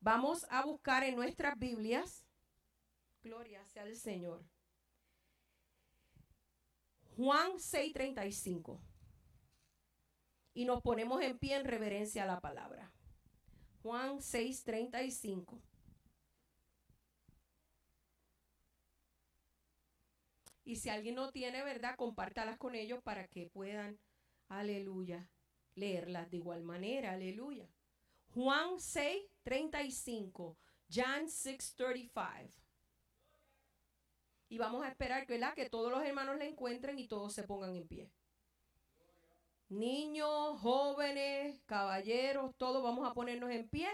vamos a buscar en nuestras Biblias, gloria sea al Señor, Juan 6:35. Y nos ponemos en pie en reverencia a la palabra. Juan 6:35. Y si alguien no tiene, ¿verdad? Compártalas con ellos para que puedan, aleluya, leerlas de igual manera, aleluya. Juan 6, 35. John 6, 35. Y vamos a esperar ¿verdad? que todos los hermanos la encuentren y todos se pongan en pie. Niños, jóvenes, caballeros, todos vamos a ponernos en pie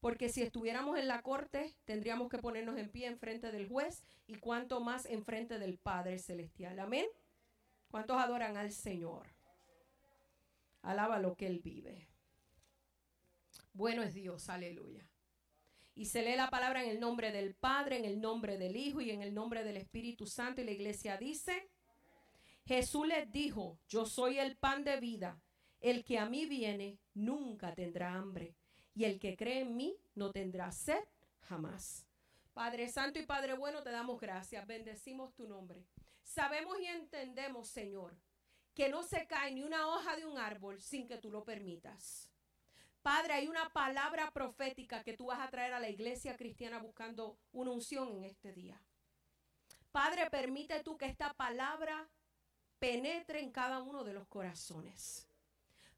porque si estuviéramos en la corte, tendríamos que ponernos en pie en frente del juez y cuanto más en frente del Padre Celestial. Amén. ¿Cuántos adoran al Señor? Alaba lo que Él vive. Bueno es Dios, aleluya. Y se lee la palabra en el nombre del Padre, en el nombre del Hijo y en el nombre del Espíritu Santo. Y la iglesia dice, Jesús les dijo, yo soy el pan de vida. El que a mí viene nunca tendrá hambre y el que cree en mí no tendrá sed jamás. Padre Santo y Padre Bueno, te damos gracias, bendecimos tu nombre. Sabemos y entendemos, Señor, que no se cae ni una hoja de un árbol sin que tú lo permitas. Padre, hay una palabra profética que tú vas a traer a la iglesia cristiana buscando una unción en este día. Padre, permite tú que esta palabra penetre en cada uno de los corazones.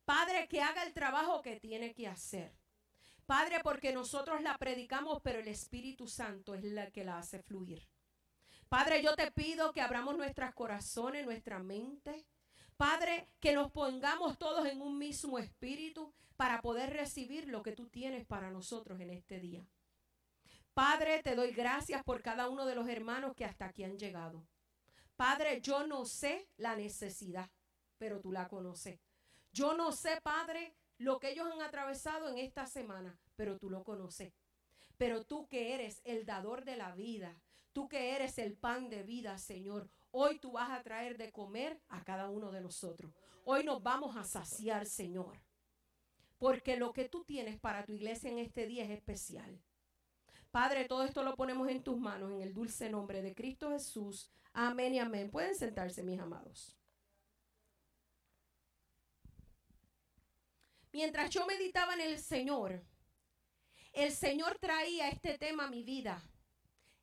Padre, que haga el trabajo que tiene que hacer. Padre, porque nosotros la predicamos, pero el Espíritu Santo es la que la hace fluir. Padre, yo te pido que abramos nuestros corazones, nuestra mente. Padre, que nos pongamos todos en un mismo espíritu para poder recibir lo que tú tienes para nosotros en este día. Padre, te doy gracias por cada uno de los hermanos que hasta aquí han llegado. Padre, yo no sé la necesidad, pero tú la conoces. Yo no sé, Padre, lo que ellos han atravesado en esta semana, pero tú lo conoces. Pero tú que eres el dador de la vida, tú que eres el pan de vida, Señor, hoy tú vas a traer de comer a cada uno de nosotros. Hoy nos vamos a saciar, Señor. Porque lo que tú tienes para tu iglesia en este día es especial. Padre, todo esto lo ponemos en tus manos en el dulce nombre de Cristo Jesús. Amén y amén. Pueden sentarse, mis amados. Mientras yo meditaba en el Señor, el Señor traía este tema a mi vida.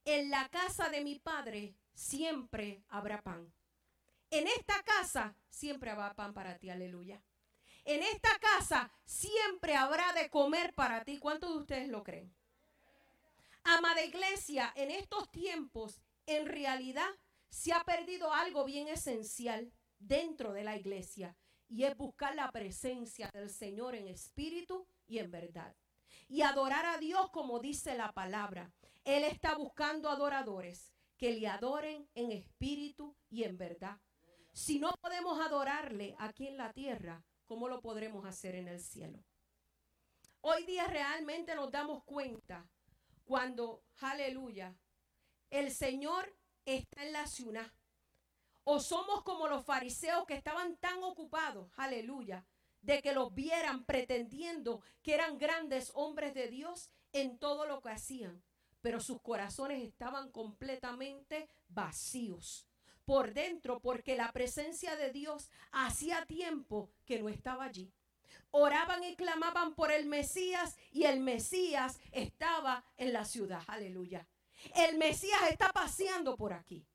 En la casa de mi Padre siempre habrá pan. En esta casa siempre habrá pan para ti, aleluya. En esta casa siempre habrá de comer para ti. ¿Cuántos de ustedes lo creen? Amada iglesia, en estos tiempos, en realidad, se ha perdido algo bien esencial dentro de la iglesia y es buscar la presencia del Señor en espíritu y en verdad. Y adorar a Dios como dice la palabra. Él está buscando adoradores que le adoren en espíritu y en verdad. Si no podemos adorarle aquí en la tierra, ¿cómo lo podremos hacer en el cielo? Hoy día realmente nos damos cuenta cuando, aleluya, el Señor está en la ciudad o somos como los fariseos que estaban tan ocupados, aleluya, de que los vieran pretendiendo que eran grandes hombres de Dios en todo lo que hacían, pero sus corazones estaban completamente vacíos por dentro porque la presencia de Dios hacía tiempo que no estaba allí. Oraban y clamaban por el Mesías y el Mesías estaba en la ciudad, aleluya. El Mesías está paseando por aquí.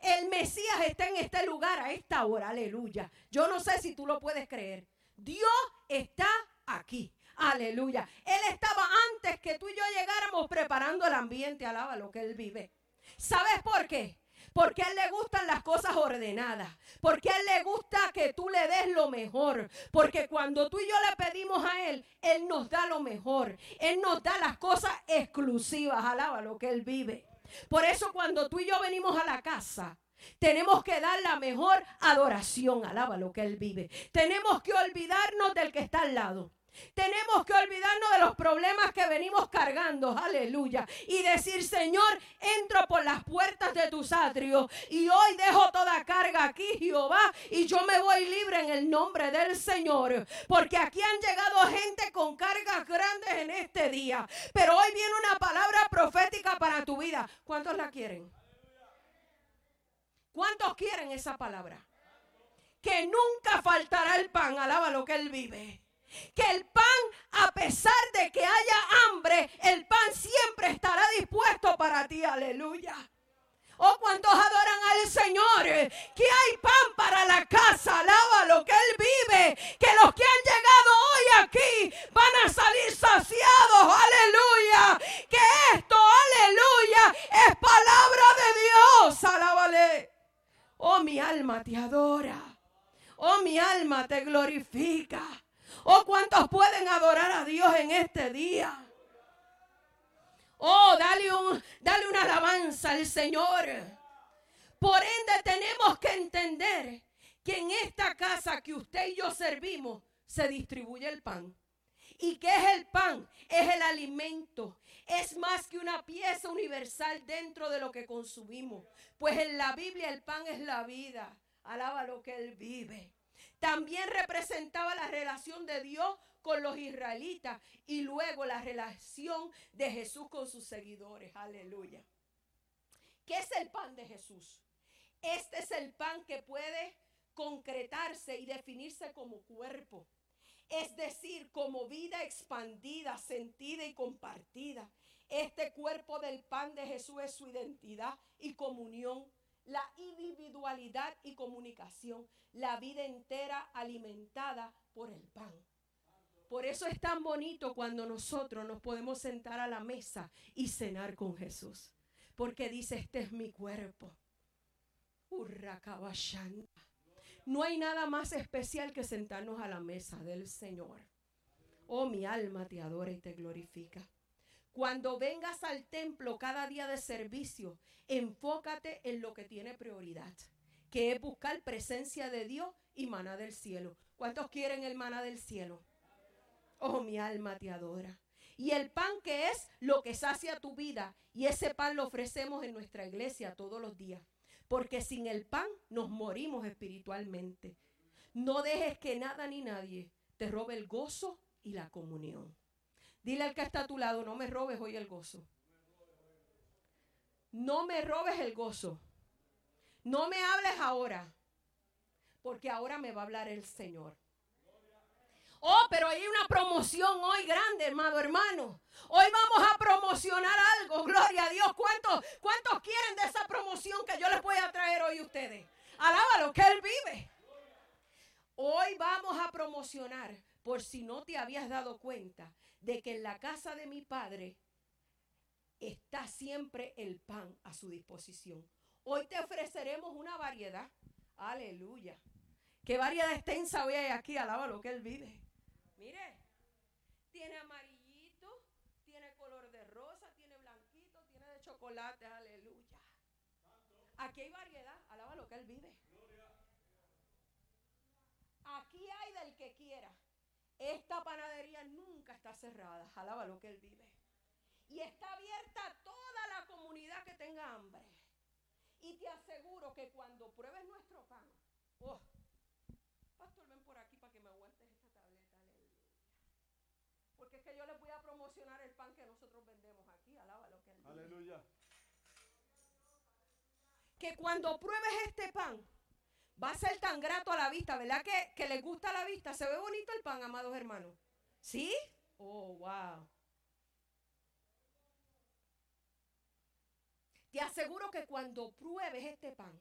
El Mesías está en este lugar a esta hora, aleluya. Yo no sé si tú lo puedes creer. Dios está aquí. Aleluya. Él estaba antes que tú y yo llegáramos preparando el ambiente. Alaba lo que Él vive. ¿Sabes por qué? Porque a Él le gustan las cosas ordenadas. Porque Él le gusta que tú le des lo mejor. Porque cuando tú y yo le pedimos a Él, Él nos da lo mejor. Él nos da las cosas exclusivas. Alaba lo que Él vive. Por eso cuando tú y yo venimos a la casa, tenemos que dar la mejor adoración. Alaba lo que Él vive. Tenemos que olvidarnos del que está al lado. Tenemos que olvidarnos de los problemas que venimos cargando, aleluya. Y decir, Señor, entro por las puertas de tus atrios y hoy dejo toda carga aquí, Jehová, y yo me voy libre en el nombre del Señor. Porque aquí han llegado gente con cargas grandes en este día. Pero hoy viene una palabra profética para tu vida. ¿Cuántos la quieren? ¿Cuántos quieren esa palabra? Que nunca faltará el pan, alaba lo que Él vive que el pan, a pesar de que haya hambre, el pan siempre estará dispuesto para ti. Aleluya. Oh, cuántos adoran al Señor. Que hay pan para la casa. Alaba lo que Él vive. Que los que han llegado hoy aquí van a salir saciados. Aleluya. Que esto, aleluya, es palabra de Dios. Alábale. Oh, mi alma te adora. Oh, mi alma te glorifica. Oh, ¿cuántos pueden adorar a Dios en este día? Oh, dale, un, dale una alabanza al Señor. Por ende tenemos que entender que en esta casa que usted y yo servimos se distribuye el pan. ¿Y qué es el pan? Es el alimento. Es más que una pieza universal dentro de lo que consumimos. Pues en la Biblia el pan es la vida. Alaba lo que Él vive también representaba la relación de Dios con los israelitas y luego la relación de Jesús con sus seguidores. Aleluya. ¿Qué es el pan de Jesús? Este es el pan que puede concretarse y definirse como cuerpo. Es decir, como vida expandida, sentida y compartida. Este cuerpo del pan de Jesús es su identidad y comunión la individualidad y comunicación, la vida entera alimentada por el pan. Por eso es tan bonito cuando nosotros nos podemos sentar a la mesa y cenar con Jesús. Porque dice, este es mi cuerpo. No hay nada más especial que sentarnos a la mesa del Señor. Oh, mi alma te adora y te glorifica. Cuando vengas al templo cada día de servicio, enfócate en lo que tiene prioridad, que es buscar presencia de Dios y maná del cielo. ¿Cuántos quieren el maná del cielo? Oh, mi alma te adora. Y el pan que es lo que sacia tu vida. Y ese pan lo ofrecemos en nuestra iglesia todos los días. Porque sin el pan nos morimos espiritualmente. No dejes que nada ni nadie te robe el gozo y la comunión. Dile al que está a tu lado, no me robes hoy el gozo. No me robes el gozo. No me hables ahora. Porque ahora me va a hablar el Señor. Oh, pero hay una promoción hoy grande, hermano, hermano. Hoy vamos a promocionar algo. Gloria a Dios. ¿Cuántos, ¿Cuántos quieren de esa promoción que yo les voy a traer hoy a ustedes? Alábalo, que Él vive. Hoy vamos a promocionar, por si no te habías dado cuenta, de que en la casa de mi padre está siempre el pan a su disposición. Hoy te ofreceremos una variedad. Aleluya. Qué variedad extensa hoy hay aquí. Alaba lo que él vive. Mire, tiene amarillito, tiene color de rosa, tiene blanquito, tiene de chocolate. Aleluya. Aquí hay variedad. Alaba lo que él vive. Aquí hay del que quiera. Esta panadería nunca está cerrada. Alaba lo que Él vive. Y está abierta a toda la comunidad que tenga hambre. Y te aseguro que cuando pruebes nuestro pan, oh, pastor, ven por aquí para que me aguantes esta tableta, aleluya. Porque es que yo les voy a promocionar el pan que nosotros vendemos aquí, alaba lo que él Aleluya. Que cuando pruebes este pan, va a ser tan grato a la vista, ¿verdad? Que, que les gusta la vista. Se ve bonito el pan, amados hermanos. ¿Sí? Oh, wow. Te aseguro que cuando pruebes este pan,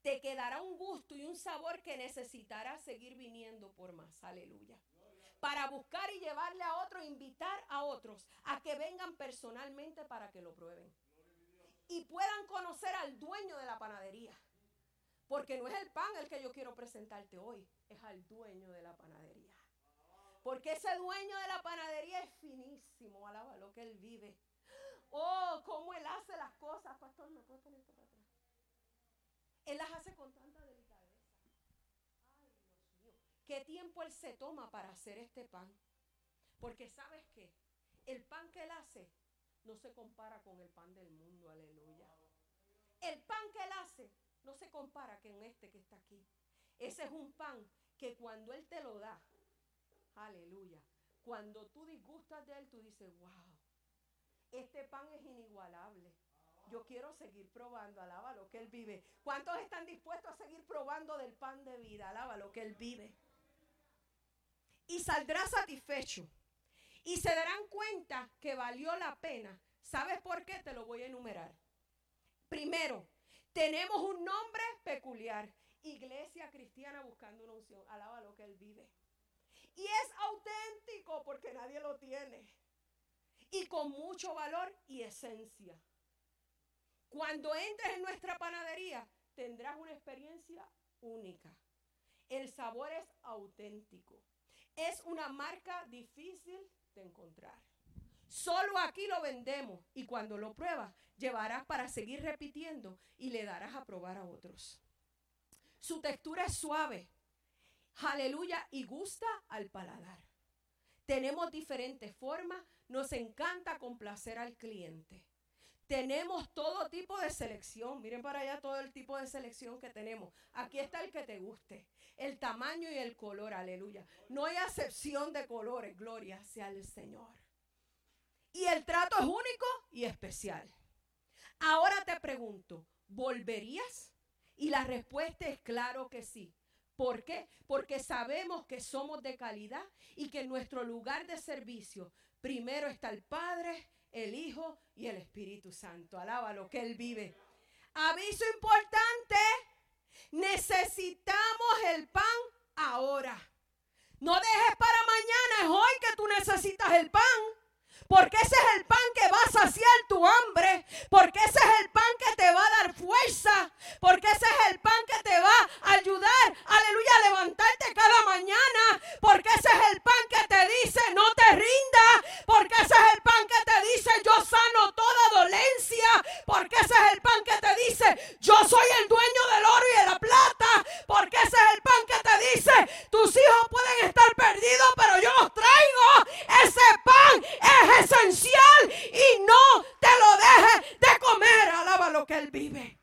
te quedará un gusto y un sabor que necesitarás seguir viniendo por más. Aleluya. Para buscar y llevarle a otros, invitar a otros a que vengan personalmente para que lo prueben. Y puedan conocer al dueño de la panadería. Porque no es el pan el que yo quiero presentarte hoy, es al dueño de la panadería. Porque ese dueño de la panadería es finísimo, alaba lo que él vive. Oh, cómo él hace las cosas, pastor, ¿me puedo poner esto para atrás? Él las hace con tanta delicadeza. Ay, Dios mío. ¿Qué tiempo él se toma para hacer este pan? Porque sabes qué, el pan que él hace no se compara con el pan del mundo, aleluya. El pan que él hace no se compara con este que está aquí. Ese es un pan que cuando él te lo da, aleluya, cuando tú disgustas de él, tú dices, wow, este pan es inigualable. Yo quiero seguir probando, alaba lo que Él vive. ¿Cuántos están dispuestos a seguir probando del pan de vida? Alaba lo que Él vive. Y saldrá satisfecho. Y se darán cuenta que valió la pena. ¿Sabes por qué? Te lo voy a enumerar. Primero, tenemos un nombre peculiar. Iglesia cristiana buscando una unción. Alaba lo que Él vive. Y es auténtico porque nadie lo tiene. Y con mucho valor y esencia. Cuando entres en nuestra panadería, tendrás una experiencia única. El sabor es auténtico. Es una marca difícil de encontrar. Solo aquí lo vendemos y cuando lo pruebas, llevarás para seguir repitiendo y le darás a probar a otros. Su textura es suave, aleluya, y gusta al paladar. Tenemos diferentes formas, nos encanta complacer al cliente. Tenemos todo tipo de selección. Miren para allá todo el tipo de selección que tenemos. Aquí está el que te guste. El tamaño y el color, aleluya. No hay acepción de colores, gloria sea el Señor. Y el trato es único y especial. Ahora te pregunto, ¿volverías? Y la respuesta es claro que sí. ¿Por qué? Porque sabemos que somos de calidad y que en nuestro lugar de servicio primero está el Padre, el Hijo y el Espíritu Santo. Alaba lo que Él vive. Aviso importante, necesitamos el pan ahora. No dejes para mañana, es hoy que tú necesitas el pan. Porque ese es el pan que va a saciar tu hambre. Porque ese es el pan que te va a dar fuerza. Porque ese es el pan que te va a ayudar, aleluya, a levantarte cada mañana. Porque ese es el pan que te dice, no te rinda. Porque ese es el pan que te dice, yo sano toda dolencia. Porque ese es el pan que te dice, yo soy el dueño del oro y de la plata. Porque ese es el pan que te dice, tus hijos pueden estar perdidos, pero yo los traigo. Ese pan es esencial y no te lo dejes de comer. Alaba lo que Él vive.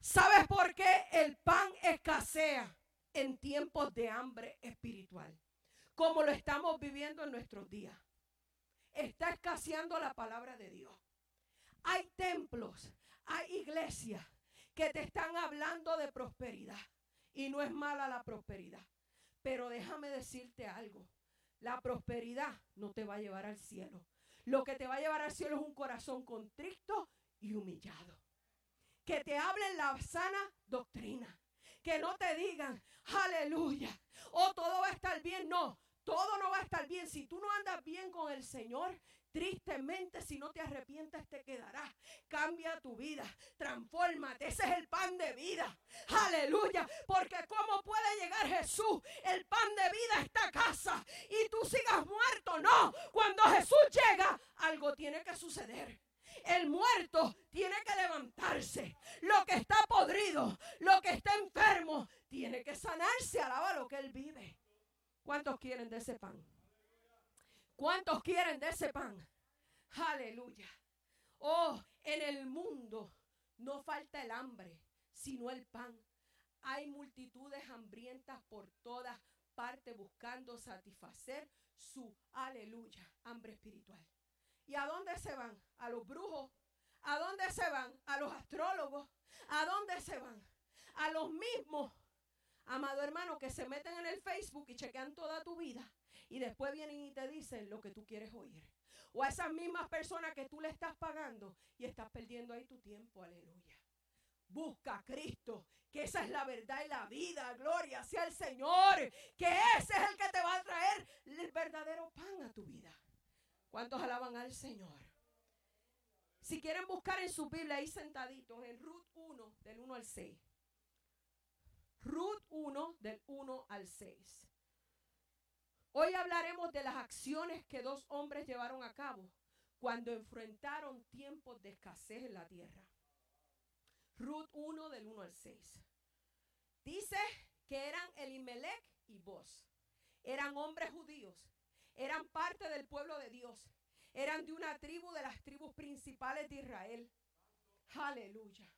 ¿Sabes por qué el pan escasea en tiempos de hambre espiritual? Como lo estamos viviendo en nuestros días. Está escaseando la palabra de Dios. Hay templos, hay iglesias que te están hablando de prosperidad. Y no es mala la prosperidad. Pero déjame decirte algo. La prosperidad no te va a llevar al cielo. Lo que te va a llevar al cielo es un contrito y humillado. Que te hablen la sana doctrina. Que no te digan, aleluya, o oh, todo va a estar bien. No, todo no va a estar bien. Si tú no andas bien con el Señor, Tristemente, si no te arrepientes, te quedarás. Cambia tu vida, transfórmate. Ese es el pan de vida. Aleluya. Porque ¿cómo puede llegar Jesús, el pan de vida, a esta casa y tú sigas muerto? No. Cuando Jesús llega, algo tiene que suceder. El muerto tiene que levantarse. Lo que está podrido, lo que está enfermo, tiene que sanarse. Alaba lo que Él vive. ¿Cuántos quieren de ese pan? ¿Cuántos quieren de ese pan? Aleluya. Oh, en el mundo no falta el hambre, sino el pan. Hay multitudes hambrientas por todas partes buscando satisfacer su, aleluya, hambre espiritual. ¿Y a dónde se van? A los brujos. ¿A dónde se van? A los astrólogos. ¿A dónde se van? A los mismos, amado hermano, que se meten en el Facebook y chequean toda tu vida y después vienen y te dicen lo que tú quieres oír. O a esas mismas personas que tú le estás pagando y estás perdiendo ahí tu tiempo, aleluya. Busca a Cristo, que esa es la verdad y la vida. Gloria sea el Señor, que ese es el que te va a traer el verdadero pan a tu vida. ¿Cuántos alaban al Señor? Si quieren buscar en su Biblia ahí sentaditos, en Ruth 1, del 1 al 6. Ruth 1, del 1 al 6. Hoy hablaremos de las acciones que dos hombres llevaron a cabo cuando enfrentaron tiempos de escasez en la tierra. Ruth 1 del 1 al 6. Dice que eran Elimelech y Boz. Eran hombres judíos, eran parte del pueblo de Dios, eran de una tribu de las tribus principales de Israel. Aleluya.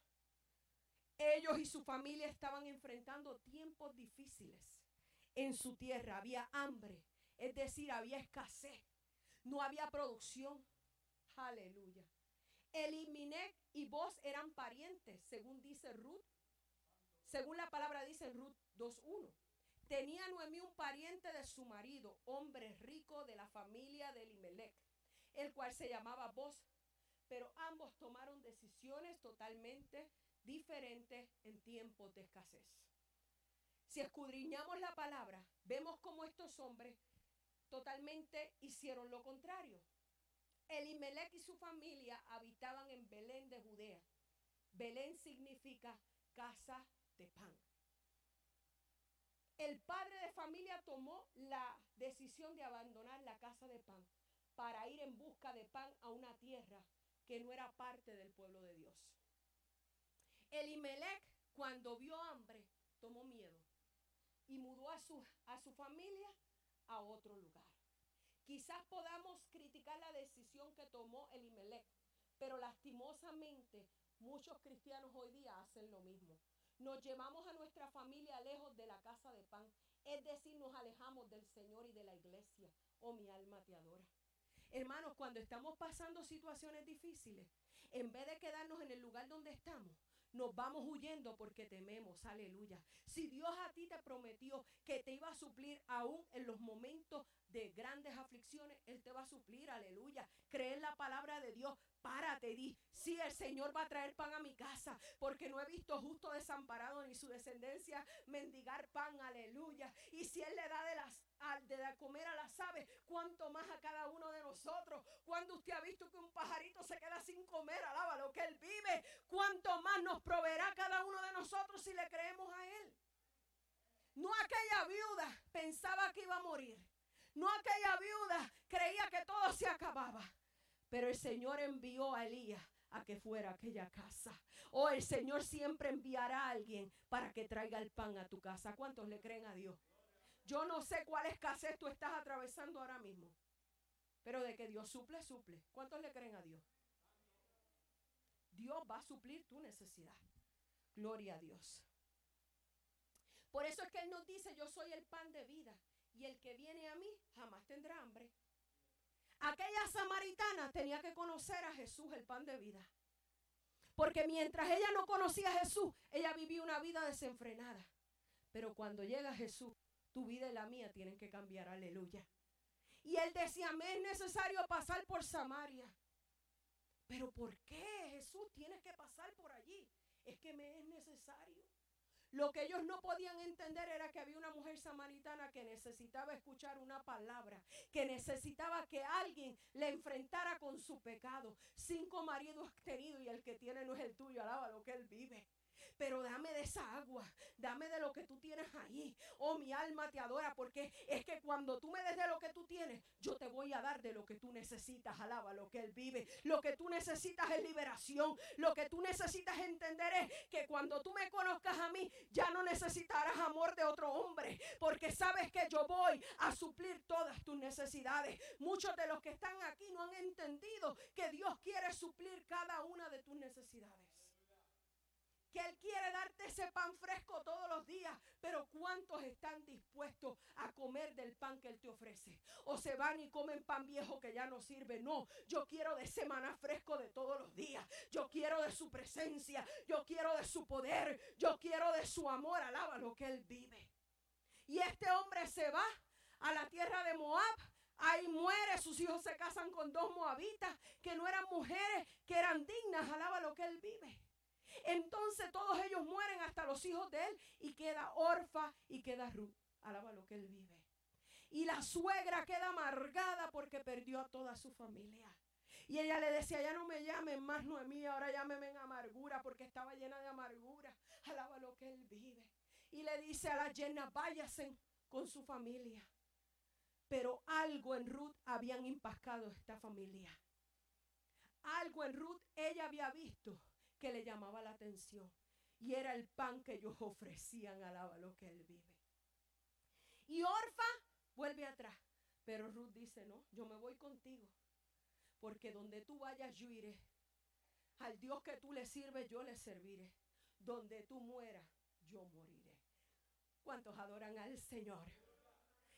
Ellos y su familia estaban enfrentando tiempos difíciles en su tierra. Había hambre, es decir, había escasez. No había producción. Aleluya. Eliminec y vos eran parientes, según dice Ruth. Según la palabra dice en Ruth 2.1. Tenía Noemí un pariente de su marido, hombre rico de la familia de Elimelech, el cual se llamaba Boz. Pero ambos tomaron decisiones totalmente diferentes en tiempos de escasez. Si escudriñamos la palabra, vemos cómo estos hombres totalmente hicieron lo contrario. Elimelech y su familia habitaban en Belén de Judea. Belén significa casa de pan. El padre de familia tomó la decisión de abandonar la casa de pan para ir en busca de pan a una tierra que no era parte del pueblo de Dios. Elimelech, cuando vio hambre, tomó miedo y mudó a su, a su familia a otro lugar. Quizás podamos criticar la decisión que tomó Elimelech, pero lastimosamente muchos cristianos hoy día hacen lo mismo. Nos llevamos a nuestra familia lejos de la casa de pan, es decir, nos alejamos del Señor y de la iglesia. Oh, mi alma te adora. Hermanos, cuando estamos pasando situaciones difíciles, en vez de quedarnos en el lugar donde estamos, nos vamos huyendo porque tememos, aleluya. Si Dios a ti te prometió que te iba a suplir aún en los momentos de grandes aflicciones, Él te va a suplir, aleluya. Cree en la palabra de Dios, párate, di, sí, el Señor va a traer pan a mi casa, porque no he visto justo desamparado ni su descendencia mendigar pan, aleluya. Y si Él le da de las de comer a las aves, cuánto más a cada uno de nosotros. Cuando usted ha visto que un pajarito se queda sin comer, alaba lo que él vive, cuánto más nos proveerá cada uno de nosotros si le creemos a él. No aquella viuda pensaba que iba a morir. No aquella viuda creía que todo se acababa. Pero el Señor envió a Elías a que fuera aquella casa. O oh, el Señor siempre enviará a alguien para que traiga el pan a tu casa. ¿Cuántos le creen a Dios? Yo no sé cuál escasez tú estás atravesando ahora mismo. Pero de que Dios suple, suple. ¿Cuántos le creen a Dios? Dios va a suplir tu necesidad. Gloria a Dios. Por eso es que Él nos dice, yo soy el pan de vida. Y el que viene a mí jamás tendrá hambre. Aquella samaritana tenía que conocer a Jesús, el pan de vida. Porque mientras ella no conocía a Jesús, ella vivía una vida desenfrenada. Pero cuando llega Jesús, tu vida y la mía tienen que cambiar, aleluya. Y él decía, me es necesario pasar por Samaria. Pero ¿por qué Jesús tienes que pasar por allí? Es que me es necesario. Lo que ellos no podían entender era que había una mujer samaritana que necesitaba escuchar una palabra, que necesitaba que alguien le enfrentara con su pecado. Cinco maridos tenido y el que tiene no es el tuyo, alaba lo que él vive pero dame de esa agua, dame de lo que tú tienes ahí. Oh, mi alma te adora porque es que cuando tú me des de lo que tú tienes, yo te voy a dar de lo que tú necesitas. Alaba lo que Él vive. Lo que tú necesitas es liberación. Lo que tú necesitas entender es que cuando tú me conozcas a mí, ya no necesitarás amor de otro hombre, porque sabes que yo voy a suplir todas tus necesidades. Muchos de los que están aquí no han entendido que Dios quiere suplir cada una de tus necesidades que Él quiere darte ese pan fresco todos los días, pero ¿cuántos están dispuestos a comer del pan que Él te ofrece? O se van y comen pan viejo que ya no sirve. No, yo quiero de semana fresco de todos los días. Yo quiero de su presencia, yo quiero de su poder, yo quiero de su amor. Alaba lo que Él vive. Y este hombre se va a la tierra de Moab. Ahí muere, sus hijos se casan con dos moabitas que no eran mujeres, que eran dignas. Alaba lo que él vive. Entonces todos ellos mueren hasta los hijos de él y queda Orfa y queda Ruth. Alaba lo que él vive. Y la suegra queda amargada porque perdió a toda su familia. Y ella le decía, ya no me llamen más Noemí, ahora llámeme en amargura porque estaba llena de amargura. Alaba lo que él vive. Y le dice a la llena, váyase con su familia. Pero algo en Ruth habían impactado esta familia. Algo en Ruth ella había visto que le llamaba la atención. Y era el pan que ellos ofrecían, alaba lo que él vive. Y Orfa vuelve atrás. Pero Ruth dice, no, yo me voy contigo. Porque donde tú vayas, yo iré. Al Dios que tú le sirves, yo le serviré. Donde tú mueras, yo moriré. ¿Cuántos adoran al Señor?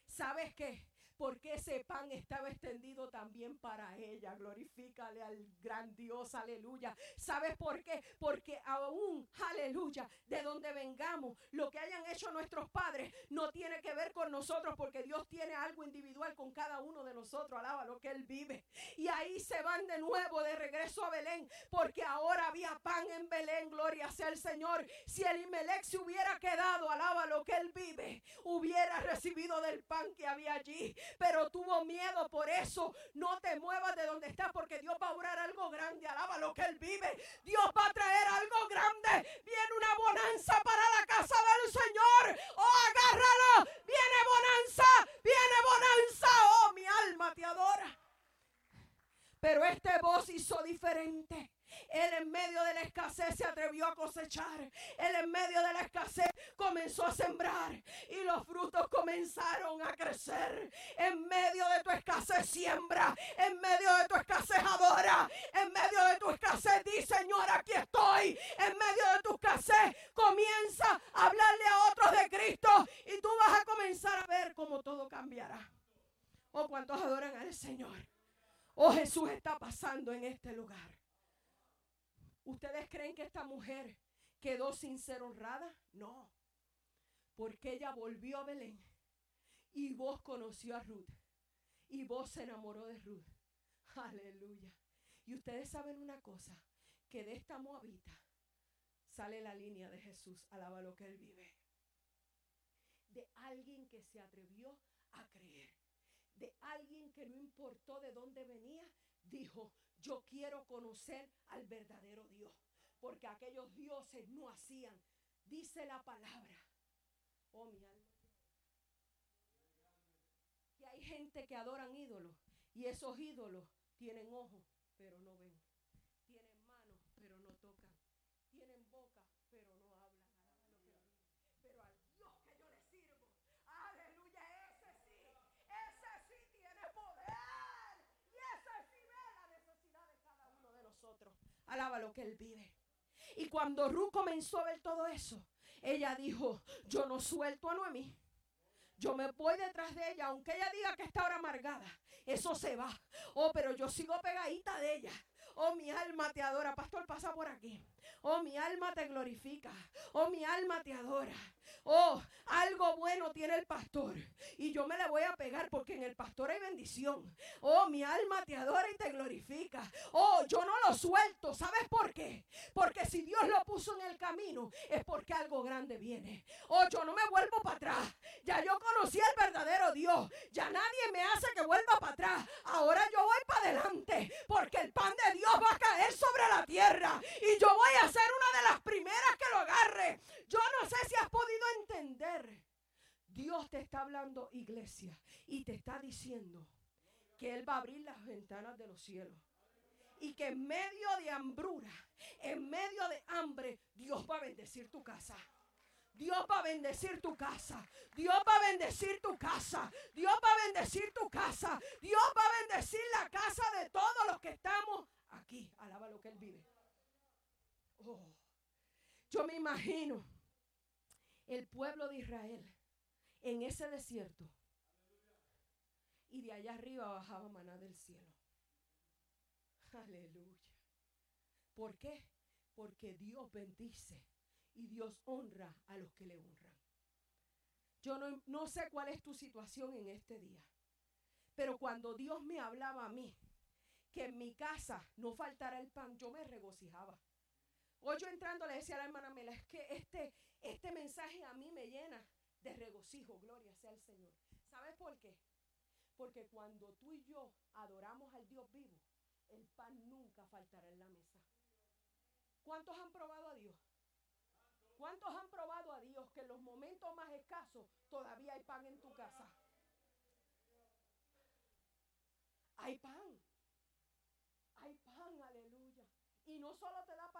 ¿Sabes qué? Porque ese pan estaba extendido también para ella. Glorifícale al gran Dios, aleluya. ¿Sabes por qué? Porque aún, aleluya, de donde vengamos, lo que hayan hecho nuestros padres no tiene que ver con nosotros, porque Dios tiene algo individual con cada uno de nosotros. Alaba lo que Él vive. Y ahí se van de nuevo de regreso a Belén, porque ahora había pan en Belén. Gloria sea el Señor. Si el Imelec se hubiera quedado, alaba lo que Él vive, hubiera recibido del pan que había allí pero tuvo miedo. Por eso no te muevas de donde estás, porque Dios va a orar algo grande. Alaba lo que Él vive. Dios va a traer algo grande. Viene una bonanza para la casa del Señor. Oh, agárralo. Viene bonanza. Viene bonanza. Oh, mi alma te adora. Pero este voz hizo diferente. Él en medio de la escasez se atrevió a Él en medio de la escasez comenzó a sembrar y los frutos comenzaron a crecer. En medio de tu escasez siembra. En medio de tu escasez adora. En medio de tu escasez di Señor aquí estoy. En medio de tu escasez comienza a hablarle a otros de Cristo y tú vas a comenzar a ver cómo todo cambiará. Oh, cuántos adoran al Señor. Oh, Jesús está pasando en este lugar. ¿Ustedes creen que esta mujer quedó sin ser honrada? No. Porque ella volvió a Belén y vos conoció a Ruth y vos se enamoró de Ruth. Aleluya. Y ustedes saben una cosa, que de esta moabita sale la línea de Jesús, alaba lo que él vive. De alguien que se atrevió a creer. De alguien que no importó de dónde venía, dijo, yo quiero conocer al verdadero Dios. Porque aquellos dioses no hacían. Dice la palabra. Oh, mi alma. Que hay gente que adoran ídolos. Y esos ídolos tienen ojos, pero no ven. Tienen manos, pero no tocan. Tienen boca, pero no hablan. Pero al Dios que yo le sirvo, aleluya, ese sí, ese sí tiene poder. Y ese sí ve la necesidad de cada uno de nosotros. Alaba lo que Él vive. Y cuando Ruth comenzó a ver todo eso, ella dijo, yo no suelto a Noemí. Yo me voy detrás de ella, aunque ella diga que está ahora amargada. Eso se va. Oh, pero yo sigo pegadita de ella. Oh, mi alma te adora. Pastor, pasa por aquí. Oh, mi alma te glorifica. Oh, mi alma te adora. Oh, algo bueno tiene el pastor. Y yo me le voy a pegar porque en el pastor hay bendición. Oh, mi alma te adora y te glorifica. Oh, yo no lo suelto. ¿Sabes por qué? Porque si Dios lo puso en el camino es porque algo grande viene. Oh, yo no me vuelvo para atrás. Ya yo conocí al verdadero Dios. Ya nadie me hace que vuelva para atrás. Ahora yo voy para adelante porque el pan de Dios va a caer sobre la tierra. Y yo voy a ser una de las primeras que lo agarre. Yo no sé si has podido entender. Dios te está hablando, iglesia, y te está diciendo que Él va a abrir las ventanas de los cielos. Y que en medio de hambrura, en medio de hambre, Dios va a bendecir tu casa. Dios va a bendecir tu casa. Dios va a bendecir tu casa. Dios va a bendecir tu casa. Dios va a bendecir la casa de todos los que estamos aquí. Alaba lo que Él vive. Oh, yo me imagino el pueblo de Israel en ese desierto. Y de allá arriba bajaba maná del cielo. Aleluya. ¿Por qué? Porque Dios bendice y Dios honra a los que le honran. Yo no, no, sé cuál es tu situación en este día, pero cuando Dios me hablaba a mí, que en mi casa no faltara el pan, yo me regocijaba. Hoy yo entrando le decía a la hermana Mela, es que este, este mensaje a mí me llena de regocijo, gloria sea el Señor. ¿Sabes por qué? Porque cuando tú y yo adoramos al Dios vivo, el pan nunca faltará en la mesa. ¿Cuántos han probado a Dios? ¿Cuántos han probado a Dios que en los momentos más escasos todavía hay pan en tu casa? Hay pan. Hay pan, aleluya. Y no solo te da ti,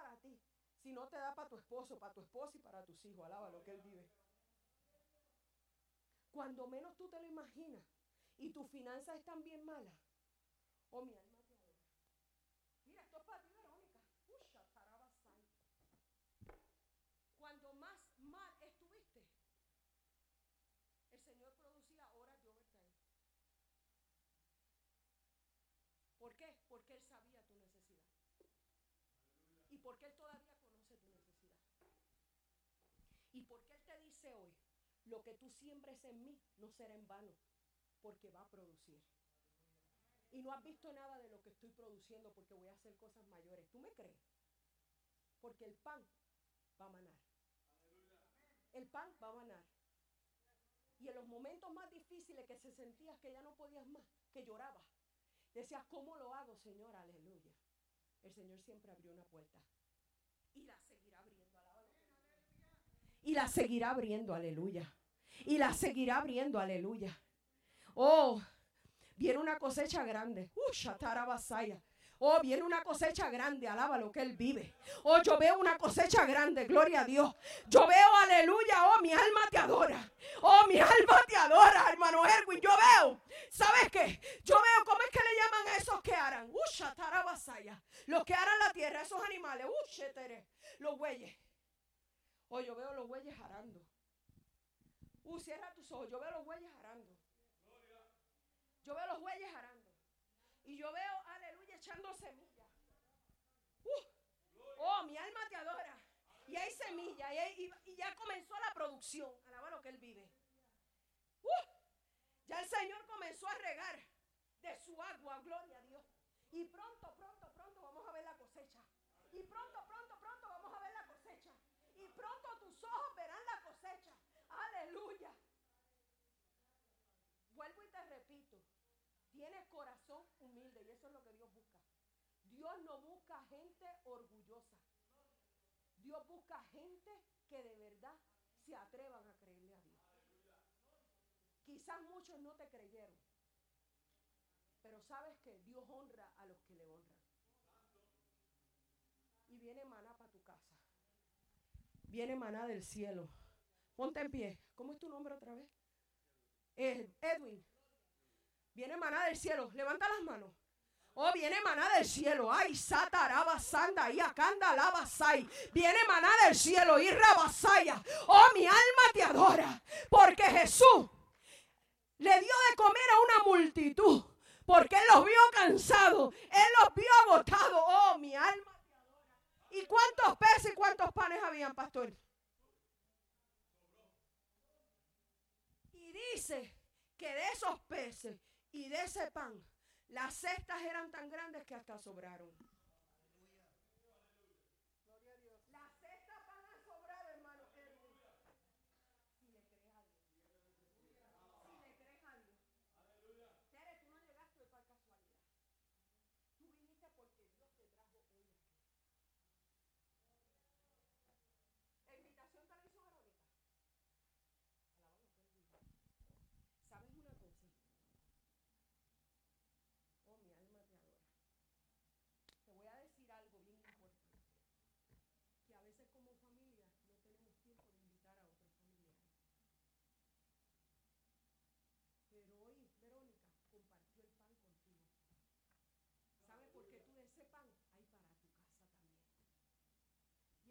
Si no te da para tu esposo, para tu esposa y para tus hijos, alaba lo que Él vive. Cuando menos tú te lo imaginas y tus finanzas están bien malas, oh mi alma te adora. Mira, esto es para ti, Verónica. Cuando más mal estuviste, el Señor producía horas de overtime. ¿Por qué? Porque Él sabía tu necesidad. Y porque Él todavía conoce tu necesidad. Y porque Él te dice hoy, lo que tú siembres en mí no será en vano, porque va a producir. Y no has visto nada de lo que estoy produciendo porque voy a hacer cosas mayores. ¿Tú me crees? Porque el pan va a manar. El pan va a manar. Y en los momentos más difíciles que se sentías que ya no podías más, que llorabas, decías, ¿cómo lo hago, Señor? Aleluya. El Señor siempre abrió una puerta. Y la seguirá. Y la seguirá abriendo, aleluya. Y la seguirá abriendo, aleluya. Oh, viene una cosecha grande. Uh. Oh, viene una cosecha grande, alaba lo que Él vive. Oh, yo veo una cosecha grande, gloria a Dios. Yo veo, aleluya, oh, mi alma te adora. Oh, mi alma te adora, hermano Erwin. Yo veo, ¿sabes qué? Yo veo, ¿cómo es que le llaman a esos que aran? Uh, basaya. Los que aran la tierra, esos animales. Uh, los bueyes. Oh, yo veo los bueyes arando. Uh, cierra tus ojos. Yo veo los bueyes arando. Yo veo los bueyes arando. Y yo veo, aleluya, echando semillas. Uh, oh, mi alma te adora. Y hay semilla. Y, ya comenzó la producción. Alaba lo que él vive. Uh, ya el Señor comenzó a regar de su agua. Gloria a Dios. Y pronto, pronto, pronto vamos a ver la cosecha. Y pronto, pronto, pronto vamos a ver la cosecha. Y pronto tus ojos verán la cosecha. Aleluya. Vuelvo y te repito. Tienes corazón humilde y eso es lo que Dios busca. Dios no busca gente orgullosa. Dios busca gente que de verdad se atrevan a creerle a Dios. Quizás muchos no te creyeron. Pero sabes que Dios honra a los que le honran. Y viene maná para. Viene maná del cielo. Ponte en pie. ¿Cómo es tu nombre otra vez? Edwin. Viene maná del cielo. Levanta las manos. Oh, viene maná del cielo. Ay, sataraba sanda y acanda. Viene maná del cielo y rabasaya. Oh, mi alma te adora. Porque Jesús le dio de comer a una multitud. Porque Él los vio cansados. Él los vio agotados. Oh, mi alma. ¿Y cuántos peces y cuántos panes habían, pastor? Y dice que de esos peces y de ese pan, las cestas eran tan grandes que hasta sobraron.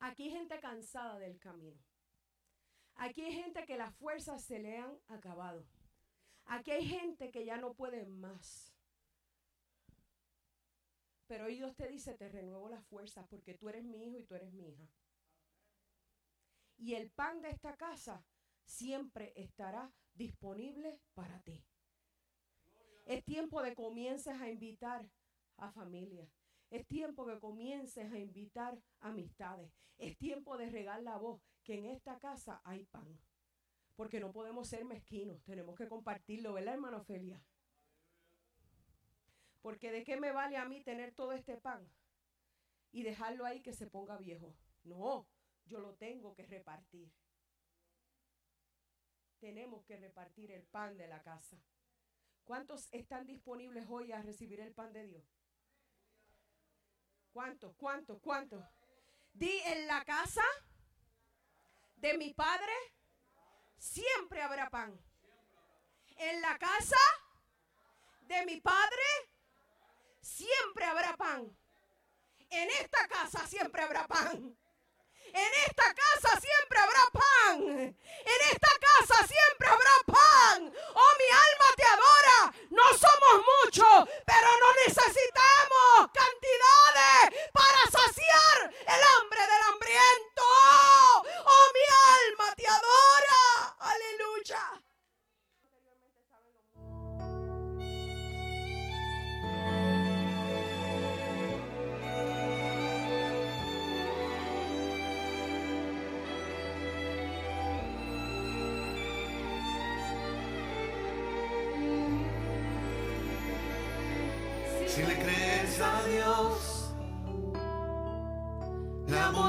Aquí hay gente cansada del camino. Aquí hay gente que las fuerzas se le han acabado. Aquí hay gente que ya no puede más. Pero hoy Dios te dice, te renuevo las fuerzas porque tú eres mi hijo y tú eres mi hija. Y el pan de esta casa siempre estará disponible para ti. Es tiempo de comiences a invitar a familia. Es tiempo que comiences a invitar amistades. Es tiempo de regar la voz que en esta casa hay pan. Porque no podemos ser mezquinos, tenemos que compartirlo, ¿verdad, hermano Ofelia? Porque de qué me vale a mí tener todo este pan y dejarlo ahí que se ponga viejo. No, yo lo tengo que repartir. Tenemos que repartir el pan de la casa. ¿Cuántos están disponibles hoy a recibir el pan de Dios? ¿Cuántos? ¿Cuántos? ¿Cuántos? Di en la casa de mi padre siempre habrá pan. En la casa de mi padre siempre habrá pan. En esta casa siempre habrá pan. En esta casa siempre habrá pan. En esta casa siempre habrá pan. Oh, mi alma te adora. No somos muchos, pero no necesitamos cantidades para saciar el hambre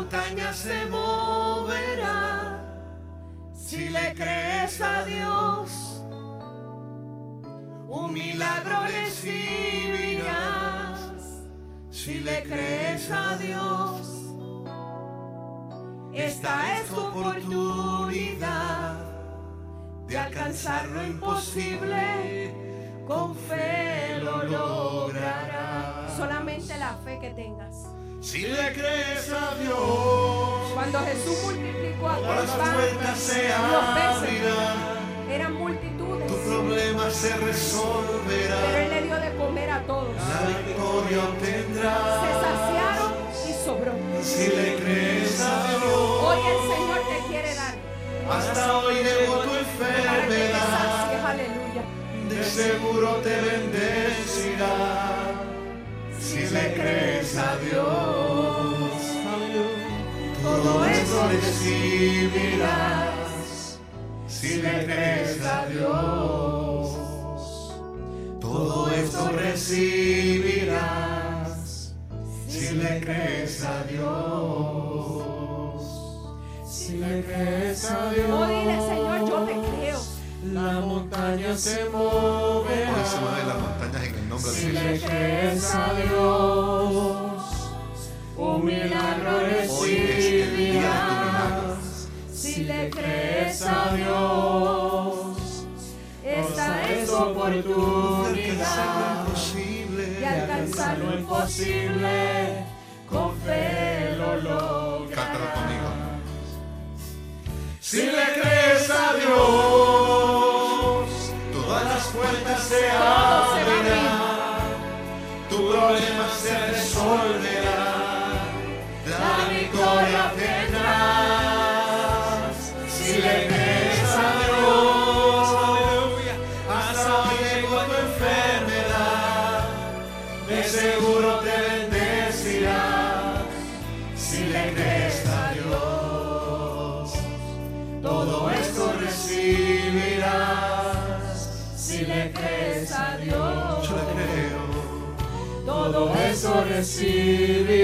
montaña se moverá. Si le crees a Dios, un milagro recibirás. Si le crees a Dios, esta es tu oportunidad de alcanzar lo imposible. Con fe lo lograrás. Solamente la fe que tengas. Si le crees a Dios, Cuando Jesús multiplicó a las puertas se abrirán. eran multitudes, Tu problema se pero Él resolverá. le dio de comer a todos. La victoria Se obtendrás. saciaron y sobró. Si le crees a Dios, Hoy el Señor te quiere dar hasta hoy llegó tu para que te enfermedad. sacies, aleluya. De seguro te bendecirá. Si le crees a Dios, todo esto recibirás. Si le crees a Dios, todo esto recibirás. Si le crees a Dios, si le crees a Dios. Oh, dile, Señor, yo te creo. La montaña se Hoy se moverá. mueven las Si le crees a Dios, un milagro recibirás. Si le crees a Dios, esta es tu oportunidad de alcanzar lo imposible. Con fe lo Cántalo lograrás. conmigo. Si le crees a Dios, resolverá, todo esto recibirás.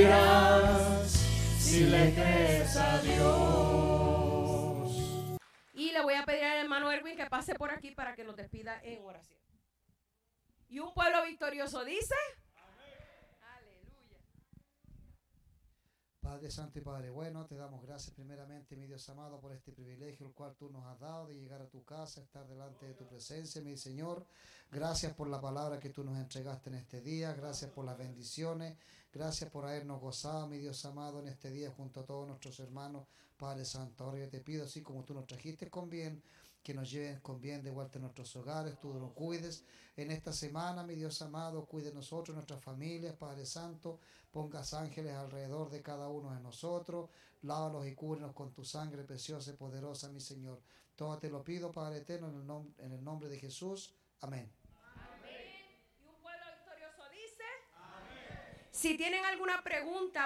Si le crees a Dios. Y le voy a pedir al hermano Erwin que pase por aquí para que nos despida en oración. Y un pueblo victorioso dice. Aleluya. Padre Santo y Padre Bueno, te damos gracias primeramente, mi Dios amado, por este privilegio el cual tú nos has dado de llegar a tu casa, estar delante de tu presencia, mi Señor. Gracias por la palabra que tú nos entregaste en este día, gracias por las bendiciones, gracias por habernos gozado, mi Dios amado, en este día junto a todos nuestros hermanos, Padre Santo. Ahora yo te pido, así como tú nos trajiste con bien, que nos lleven con bien de vuelta a nuestros hogares, tú nos cuides. En esta semana, mi Dios amado, cuide de nosotros, nuestras familias, Padre Santo, pongas ángeles alrededor de cada uno de nosotros, lávalos y cúbrenos con tu sangre preciosa y poderosa, mi Señor. Todo te lo pido, Padre eterno, en el, en el nombre de Jesús. Amén. Y un pueblo victorioso dice. Si tienen alguna pregunta,